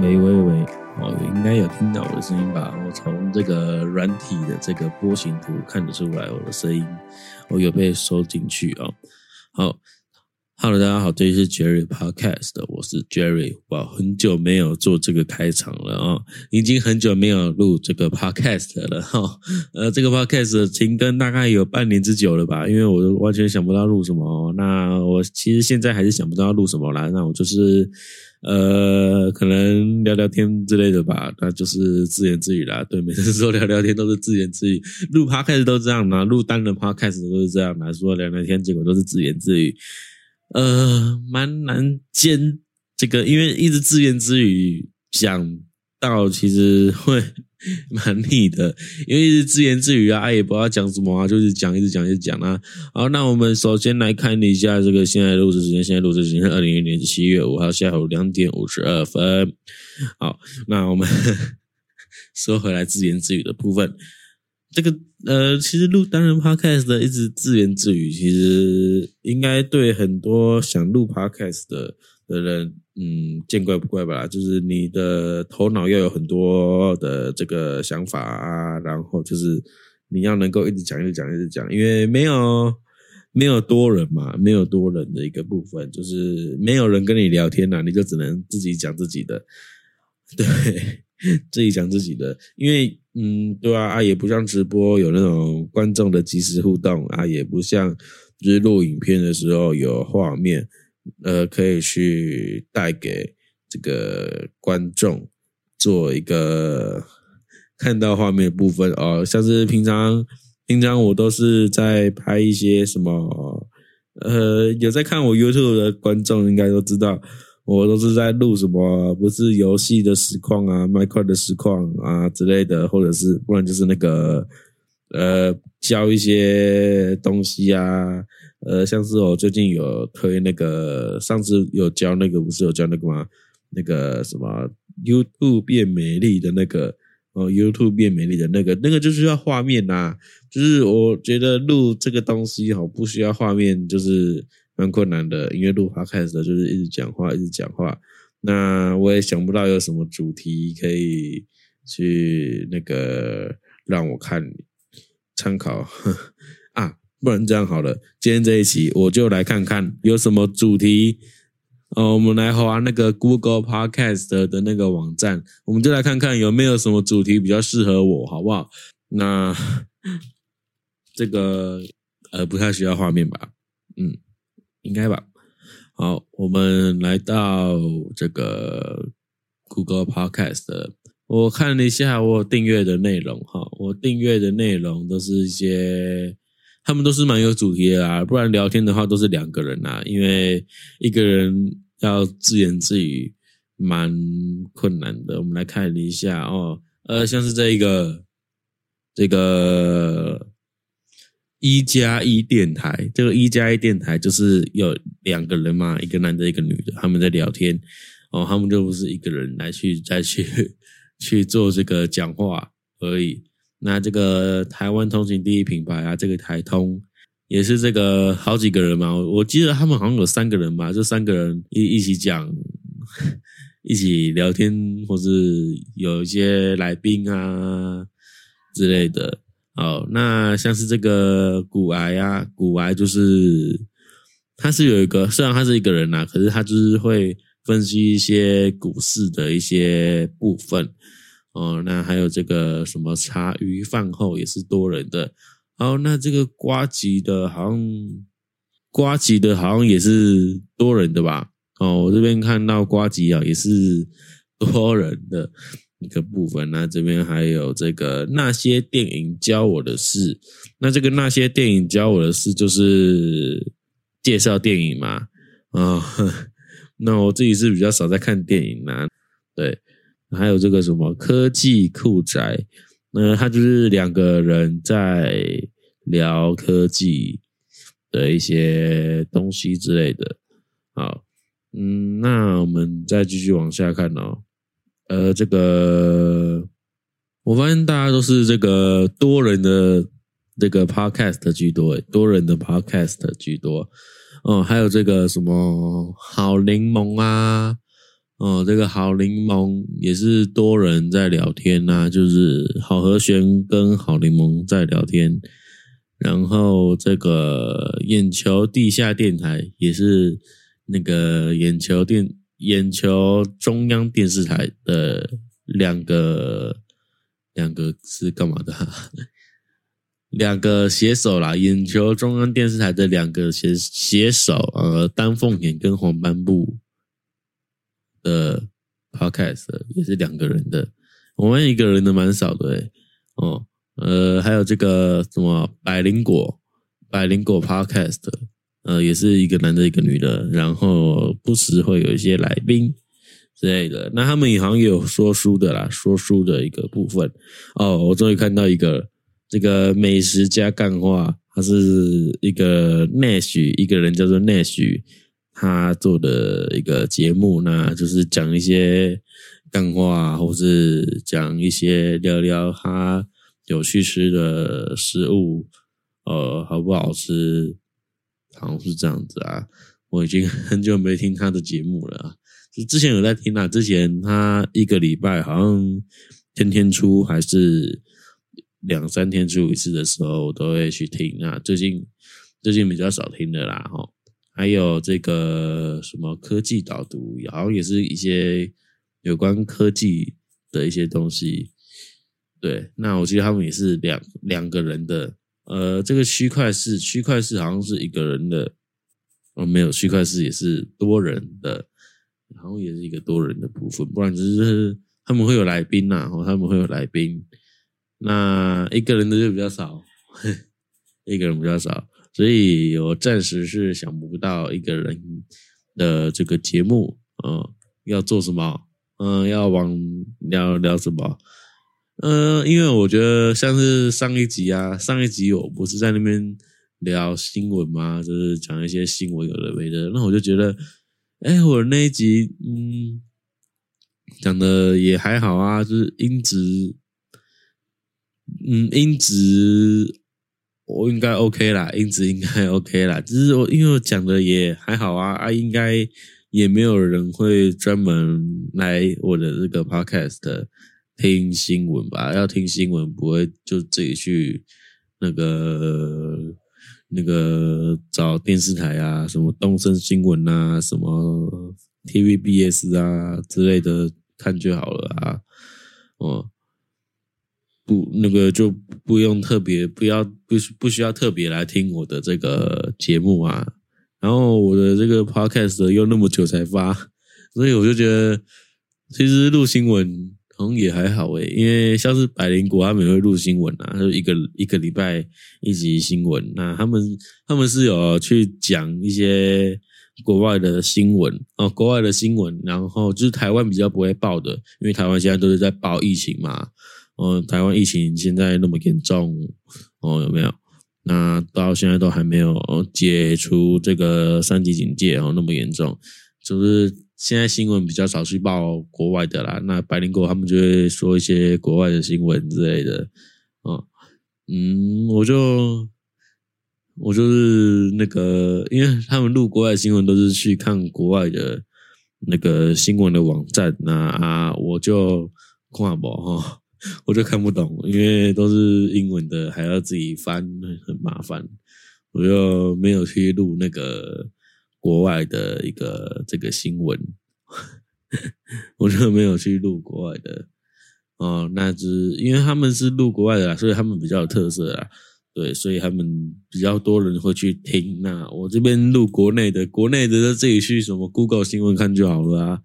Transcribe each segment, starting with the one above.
喂喂喂，哦，应该有听到我的声音吧？我从这个软体的这个波形图看得出来，我的声音我有被收进去啊。好，Hello，大家好，这里是 Jerry Podcast，我是 Jerry。哇，很久没有做这个开场了啊，已经很久没有录这个 Podcast 了哈。呃，这个 Podcast 停更大概有半年之久了吧？因为我完全想不到录什么。那我其实现在还是想不到录什么啦。那我就是。呃，可能聊聊天之类的吧，那就是自言自语啦。对，每次说聊聊天都是自言自语，录 podcast 都这样嘛，录单人 podcast 都是这样嘛，说聊聊天，结果都是自言自语。呃，蛮难兼这个，因为一直自言自语讲到，其实会。蛮腻的，因为一直自言自语啊，也不知道讲什么啊，就是讲一直讲一直讲啊。好，那我们首先来看一下这个现在录制时间，现在录制时间是二零二零年七月五号下午两点五十二分。好，那我们 说回来自言自语的部分，这个呃，其实录单人 podcast 的一直自言自语，其实应该对很多想录 podcast 的的人。嗯，见怪不怪吧，就是你的头脑要有很多的这个想法啊，然后就是你要能够一直讲、一直讲、一直讲，因为没有没有多人嘛，没有多人的一个部分，就是没有人跟你聊天呐，你就只能自己讲自己的，对，自己讲自己的，因为嗯，对啊，啊也不像直播有那种观众的即时互动啊，也不像就是录影片的时候有画面。呃，可以去带给这个观众做一个看到画面的部分哦，像是平常平常我都是在拍一些什么，呃，有在看我 YouTube 的观众应该都知道，我都是在录什么，不是游戏的实况啊、麦块的实况啊之类的，或者是不然就是那个呃教一些东西啊。呃，像是我最近有推那个，上次有教那个，不是有教那个吗？那个什么 YouTube 变美丽的那个哦，YouTube 变美丽的那个，那个就需要画面呐。就是我觉得录这个东西哈，不需要画面，就是蛮困难的。因为录 Podcast 就是一直讲话，一直讲话。那我也想不到有什么主题可以去那个让我看参考 啊。不然这样好了，今天这一期我就来看看有什么主题哦。我们来划那个 Google Podcast 的那个网站，我们就来看看有没有什么主题比较适合我，好不好？那 这个呃不太需要画面吧？嗯，应该吧。好，我们来到这个 Google Podcast，我看了一下我订阅的内容哈，我订阅的内容都是一些。他们都是蛮有主题的啦，不然聊天的话都是两个人呐，因为一个人要自言自语蛮困难的。我们来看一下哦，呃，像是这一个这个一加一电台，这个一加一电台就是有两个人嘛，一个男的，一个女的，他们在聊天哦，他们就不是一个人来去 再去去做这个讲话而已。那这个台湾通勤第一品牌啊，这个台通也是这个好几个人嘛，我记得他们好像有三个人吧，就三个人一一起讲，一起聊天，或是有一些来宾啊之类的。好，那像是这个骨癌啊，骨癌就是他是有一个，虽然他是一个人呐，可是他就是会分析一些股市的一些部分。哦，那还有这个什么茶余饭后也是多人的。好，那这个瓜吉的，好像瓜吉的，好像也是多人的吧？哦，我这边看到瓜吉啊，也是多人的一个部分。那这边还有这个那些电影教我的事。那这个那些电影教我的事，就是介绍电影嘛？啊，那我自己是比较少在看电影啦，对。还有这个什么科技酷宅，那他就是两个人在聊科技的一些东西之类的。好，嗯，那我们再继续往下看哦。呃，这个我发现大家都是这个多人的这个 podcast 居多，多人的 podcast 居多。哦，还有这个什么好柠檬啊。哦，这个好柠檬也是多人在聊天呐、就是好和弦跟好柠檬在聊天，然后这个眼球地下电台也是那个眼球电眼球中央电视台的两个两个是干嘛的、两个携手啦，眼球中央电视台的两个携携手，呃，丹凤眼跟黄斑部的 podcast 也是两个人的，我们一个人的蛮少的诶、哦，呃，还有这个什么百灵果，百灵果 podcast，呃，也是一个男的，一个女的，然后不时会有一些来宾之类的。那他们也好像也有说书的啦，说书的一个部分。哦，我终于看到一个这个美食加干话，他是一个 Nash，一个人叫做 Nash，他做的一个节目，那就是讲一些干话，或是讲一些聊聊他有去吃的食物，呃，好不好吃，好像是这样子啊。我已经 很久没听他的节目了，就之前有在听啊，之前他一个礼拜好像天天出，还是两三天出一次的时候，我都会去听啊。最近最近比较少听的啦，哈。还有这个什么科技导读，好像也是一些有关科技的一些东西。对，那我记得他们也是两两个人的，呃，这个区块是区块是好像是一个人的，哦，没有区块是也是多人的，好像也是一个多人的部分，不然就是他们会有来宾呐、哦，他们会有来宾，那一个人的就比较少，一个人比较少，所以我暂时是想不到一个人的这个节目，嗯、要做什么，嗯、要往聊聊什么。呃，因为我觉得像是上一集啊，上一集我不是在那边聊新闻吗？就是讲一些新闻有的没的，那我就觉得，哎，我那一集嗯讲的也还好啊，就是音质，嗯，音质我应该 OK 啦，音质应该 OK 啦，只是我因为我讲的也还好啊，啊，应该也没有人会专门来我的这个 podcast。听新闻吧，要听新闻不会就自己去那个那个找电视台啊，什么东森新闻啊，什么 TVBS 啊之类的看就好了啊。哦，不，那个就不用特别，不要不不需要特别来听我的这个节目啊。然后我的这个 podcast 又那么久才发，所以我就觉得其实录新闻。好像也还好诶，因为像是百灵果他们会录新闻啊，就一个一个礼拜一集新闻。那他们他们是有去讲一些国外的新闻哦，国外的新闻，然后就是台湾比较不会报的，因为台湾现在都是在报疫情嘛。哦，台湾疫情现在那么严重哦，有没有？那到现在都还没有解除这个三级警戒哦，那么严重，就是。现在新闻比较少去报国外的啦，那白灵果他们就会说一些国外的新闻之类的，哦，嗯，我就我就是那个，因为他们录国外新闻都是去看国外的那个新闻的网站，那啊，我就看不哈，我就看不懂，因为都是英文的，还要自己翻，很麻烦，我就没有去录那个。国外的一个这个新闻，我就没有去录国外的哦。那只因为他们是录国外的，所以他们比较有特色啦。对，所以他们比较多人会去听。那我这边录国内的，国内的自己去什么 Google 新闻看就好了啊，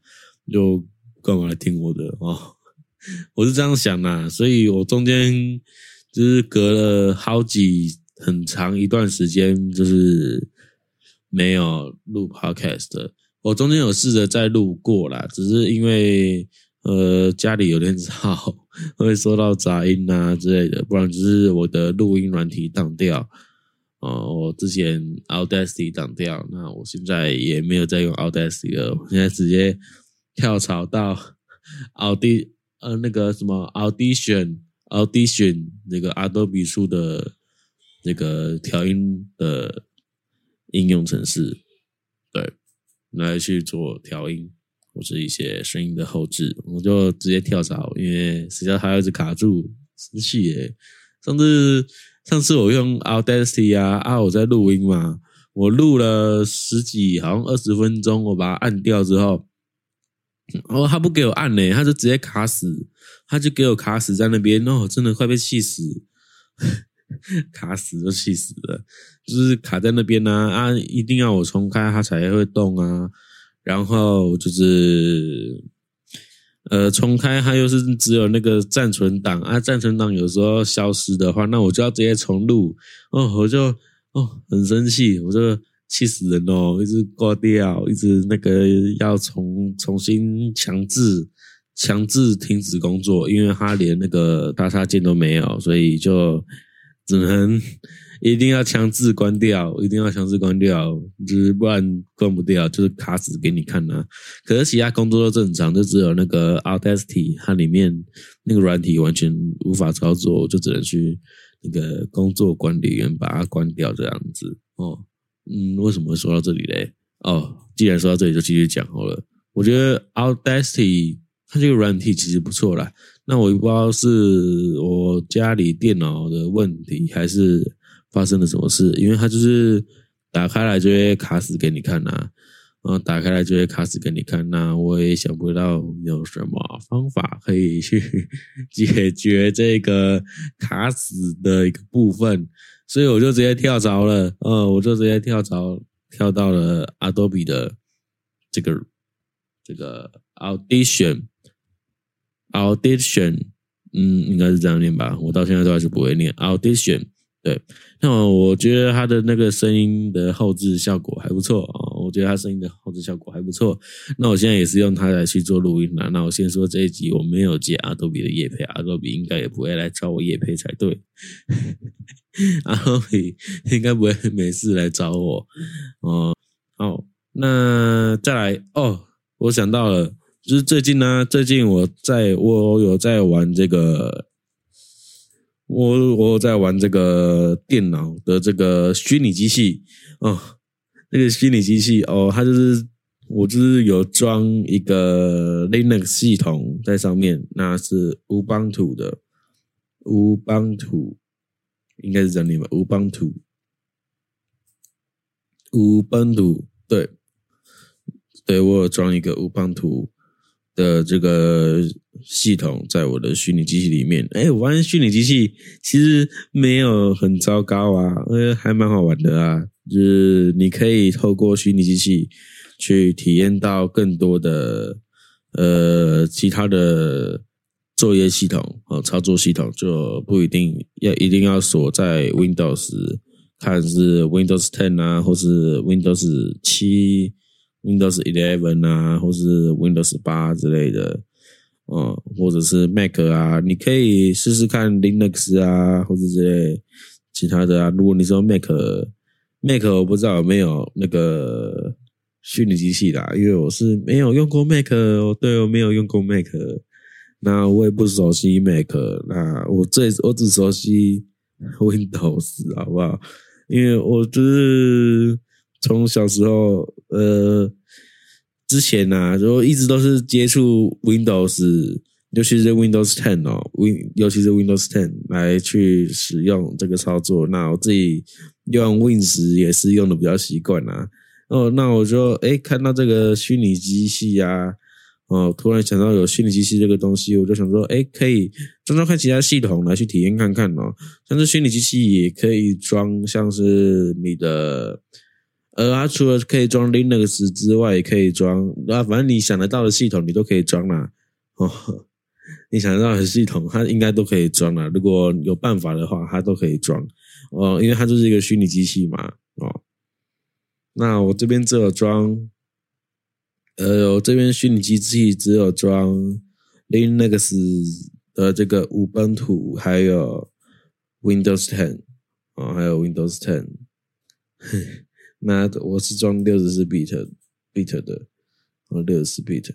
就干嘛来听我的哦？我是这样想的，所以我中间就是隔了好几很长一段时间，就是。没有录 podcast，我中间有试着再录过啦，只是因为呃家里有点吵，会收到杂音啊之类的，不然只是我的录音软体挡掉。哦，我之前 Audacity 挡掉，那我现在也没有再用 Audacity 了，我现在直接跳槽到 Audi 呃那个什么 Audition Audition 那个 Adobe 出的那个调音的。应用程式，对，来去做调音或者一些声音的后置，我就直接跳槽，因为实在它一直卡住，生气耶。上次上次我用 Audacity 啊啊，我在录音嘛，我录了十几，好像二十分钟，我把它按掉之后，哦，他不给我按呢，他就直接卡死，他就给我卡死在那边，哦，真的快被气死。卡死就气死了，就是卡在那边呢啊！一定要我重开它才会动啊。然后就是，呃，重开它又是只有那个暂存档啊，暂存档有时候消失的话，那我就要直接重录哦，我就哦很生气，我就气死人哦，一直挂掉，一直那个要重重新强制强制停止工作，因为它连那个大插件都没有，所以就。只能一定要强制关掉，一定要强制关掉，就是不然关不掉，就是卡死给你看啊。可是其他工作都正常，就只有那个 Audacity 它里面那个软体完全无法操作，就只能去那个工作管理员把它关掉这样子。哦，嗯，为什么会说到这里嘞？哦，既然说到这里，就继续讲好了。我觉得 Audacity 它这个软体其实不错啦。那我也不知道是我家里电脑的问题，还是发生了什么事，因为它就是打开来就会卡死给你看呐，嗯打开来就会卡死给你看，那我也想不到有什么方法可以去 解决这个卡死的一个部分，所以我就直接跳槽了，嗯，我就直接跳槽跳到了 Adobe 的这个这个 Audition。Audition，嗯，应该是这样念吧，我到现在都还是不会念 Audition。对，那我觉得他的那个声音的后置效果还不错啊，我觉得他声音的后置效果还不错。那我现在也是用它来去做录音了。那我先说这一集我没有接 Adobe 的叶配，Adobe 应该也不会来找我叶配才对。Adobe 应该不会没事来找我哦。好，那再来哦，我想到了。就是最近呢，最近我在我有在玩这个，我我在玩这个电脑的这个虚拟机器哦，那个虚拟机器哦，它就是我就是有装一个 Linux 系统在上面，那是乌邦图的乌邦图，应该是这样念吧，乌邦图，乌邦图，对，对我有装一个乌邦图。的这个系统在我的虚拟机器里面，哎，我发现虚拟机器其实没有很糟糕啊，呃，还蛮好玩的啊，就是你可以透过虚拟机器去体验到更多的呃其他的作业系统和操作系统，就不一定要一定要锁在 Windows，看是 Windows Ten 啊，或是 Windows 七。Windows Eleven 啊，或是 Windows 八之类的，哦，或者是 Mac 啊，你可以试试看 Linux 啊，或者之类其他的啊。如果你说 Mac，Mac 我不知道有没有那个虚拟机器啦，因为我是没有用过 Mac，对，我没有用过 Mac，那我也不熟悉 Mac，那我最我只熟悉 Windows，好不好？因为我就是。从小时候，呃，之前呐，就一直都是接触 Windows，尤其是 Windows Ten 哦，Win，尤其是 Windows Ten 来去使用这个操作。那我自己用 Win 时也是用的比较习惯呐。哦，那我就哎看到这个虚拟机器啊，哦，突然想到有虚拟机器这个东西，我就想说，哎，可以装装看其他系统来去体验看看哦。像是虚拟机器也可以装，像是你的。呃，它除了可以装 Linux 之外，也可以装啊，反正你想得到的系统，你都可以装啦。哦，你想得到的系统，它应该都可以装啦。如果有办法的话，它都可以装。哦，因为它就是一个虚拟机器嘛。哦，那我这边只有装，呃，我这边虚拟机器只有装 Linux 的这个五本土，还有 Windows Ten，哦，还有 Windows Ten。那我是装六十四 bit bit 的，哦，六十四 bit，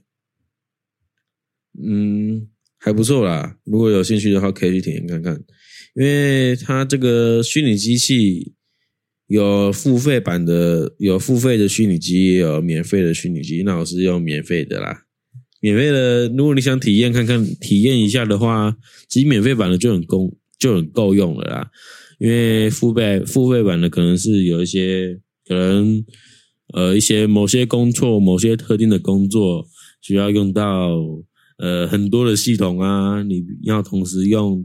嗯，还不错啦。如果有兴趣的话，可以去体验看看。因为它这个虚拟机器有付费版的，有付费的虚拟机，也有免费的虚拟机。那我是用免费的啦，免费的，如果你想体验看看、体验一下的话，其实免费版的就很够就很够用了啦。因为付费付费版的可能是有一些可能呃一些某些工作、某些特定的工作需要用到呃很多的系统啊，你要同时用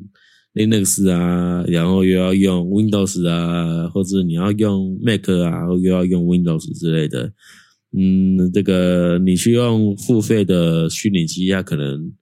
Linux 啊，然后又要用 Windows 啊，或者你要用 Mac 啊，又要用 Windows 之类的。嗯，这个你去用付费的虚拟机，它可能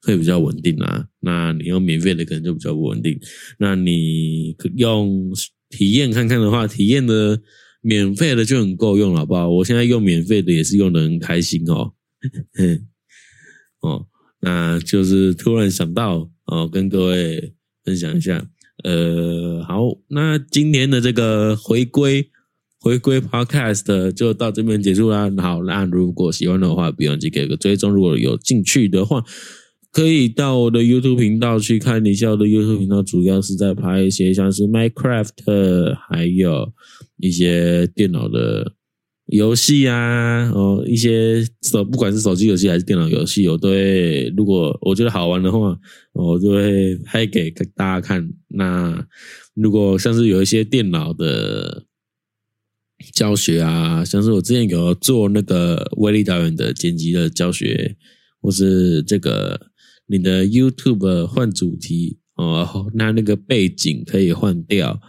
会比较稳定啊。那你用免费的可能就比较不稳定。那你用体验看看的话，体验的免费的就很够用了，好不好？我现在用免费的也是用的很开心哦。哦，那就是突然想到哦，跟各位分享一下。呃，好，那今天的这个回归。回归 Podcast 就到这边结束啦。好，那如果喜欢的话，不忘记给个追踪。如果有兴趣的话，可以到我的 YouTube 频道去看。一下我的 YouTube 频道主要是在拍一些像是 Minecraft，还有一些电脑的游戏啊，哦，一些手不管是手机游戏还是电脑游戏，我都会。如果我觉得好玩的话，我就会拍给大家看。那如果像是有一些电脑的，教学啊，像是我之前有做那个威力导演的剪辑的教学，或是这个你的 YouTube 换主题哦，那那个背景可以换掉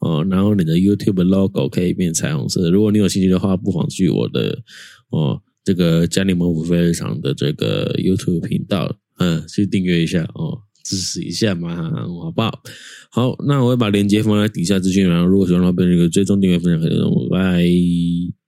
哦，然后你的 YouTube logo 可以变彩虹色。如果你有兴趣的话，不妨去我的哦这个加里蒙福非常的这个 YouTube 频道，嗯，去订阅一下哦。支持一下嘛，好不好？好，那我会把链接放在底下资讯栏。如果喜欢的话，别忘记追踪、订阅、分享、可以拜拜。